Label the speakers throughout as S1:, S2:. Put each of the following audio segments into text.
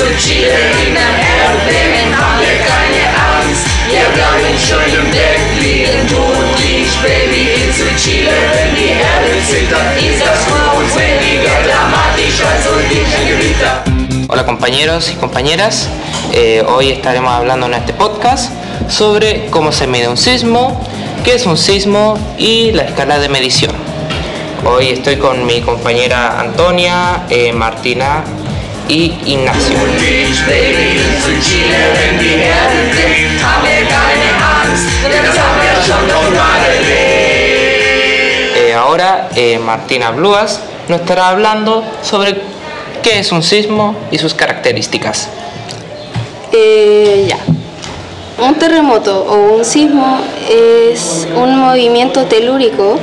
S1: im.
S2: Hola compañeros y compañeras, eh, hoy estaremos hablando en este podcast sobre cómo se mide un sismo, qué es un sismo y la escala de medición. Hoy estoy con mi compañera Antonia, eh, Martina y Ignacio. Eh, ahora eh, Martina Bluas nos estará hablando sobre qué es un sismo y sus características.
S3: Eh, ya. Un terremoto o un sismo es un movimiento telúrico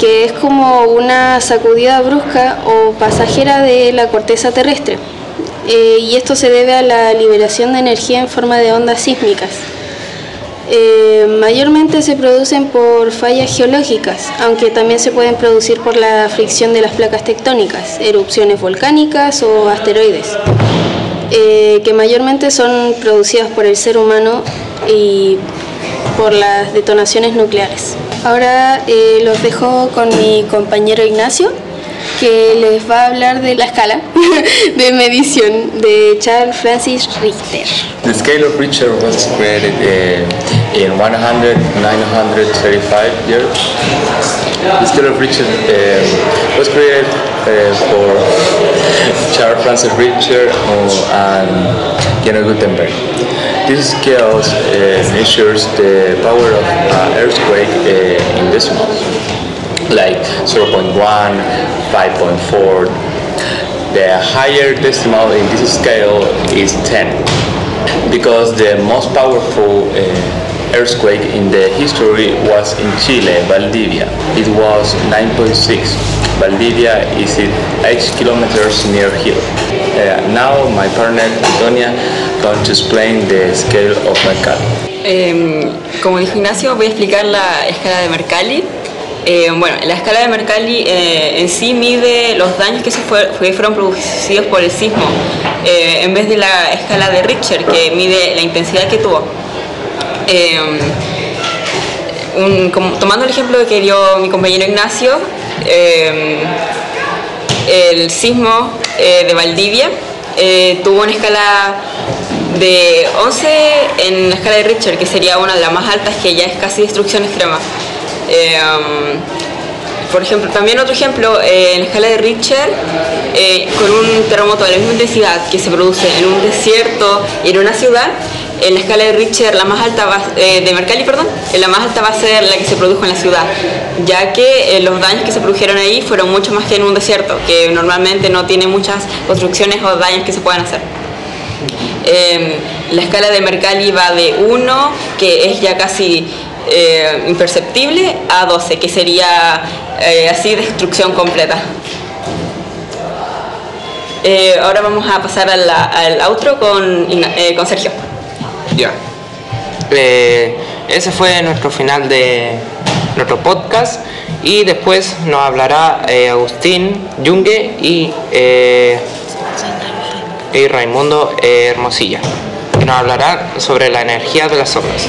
S3: que es como una sacudida brusca o pasajera de la corteza terrestre. Eh, y esto se debe a la liberación de energía en forma de ondas sísmicas. Eh, mayormente se producen por fallas geológicas, aunque también se pueden producir por la fricción de las placas tectónicas, erupciones volcánicas o asteroides, eh, que mayormente son producidas por el ser humano y por las detonaciones nucleares. Ahora eh, los dejo con mi compañero Ignacio, que les va a hablar de la escala de medición de Charles Francis Richter.
S4: The scale of Richter was created uh, in 100, 935 years. The scale of Richter uh, was created uh, for Charles Francis Richter uh, and Geno Gutenberg. This scale uh, measures the power of earthquake uh, in decimals, like 0.1, 5.4. The higher decimal in this scale is 10 because the most powerful uh, earthquake in the history was in Chile, Valdivia. It was 9.6. Valdivia is 8 kilometers near here. Uh, now my partner Antonia explain the scale of Mercalli.
S5: Eh, como dijo Ignacio, voy a explicar la escala de Mercalli. Eh, bueno, la escala de Mercalli eh, en sí mide los daños que, se fueron producidos por el sismo, eh, en vez de la escala de Richter, que mide la intensidad que tuvo. Como- tomando el ejemplo que dio mi compañero Ignacio, el sismo eh, de Valdivia eh, tuvo una escala de 11 en la escala de Richter, que sería una de las más altas, que ya es casi destrucción extrema. Eh, por ejemplo, también otro ejemplo, eh, en la escala de Richter, eh, con un terremoto de la misma intensidad que se produce en un desierto y en una ciudad, en la escala de Richter, la más alta va, de Mercalli, perdón, la más alta va a ser la que se produjo en la ciudad, ya que los daños que se produjeron ahí fueron mucho más que en un desierto, que normalmente no tiene muchas construcciones o daños que se puedan hacer. Eh, la escala de Mercalli va de 1, que es ya casi eh, imperceptible, a 12, que sería eh, así destrucción completa. Eh, ahora vamos a pasar al outro con, con Sergio.
S2: Ya. Ese fue nuestro final de nuestro podcast y después nos hablará Agustín Yungue y, y Raimundo Hermosilla. que Nos hablará sobre la energía de las ondas.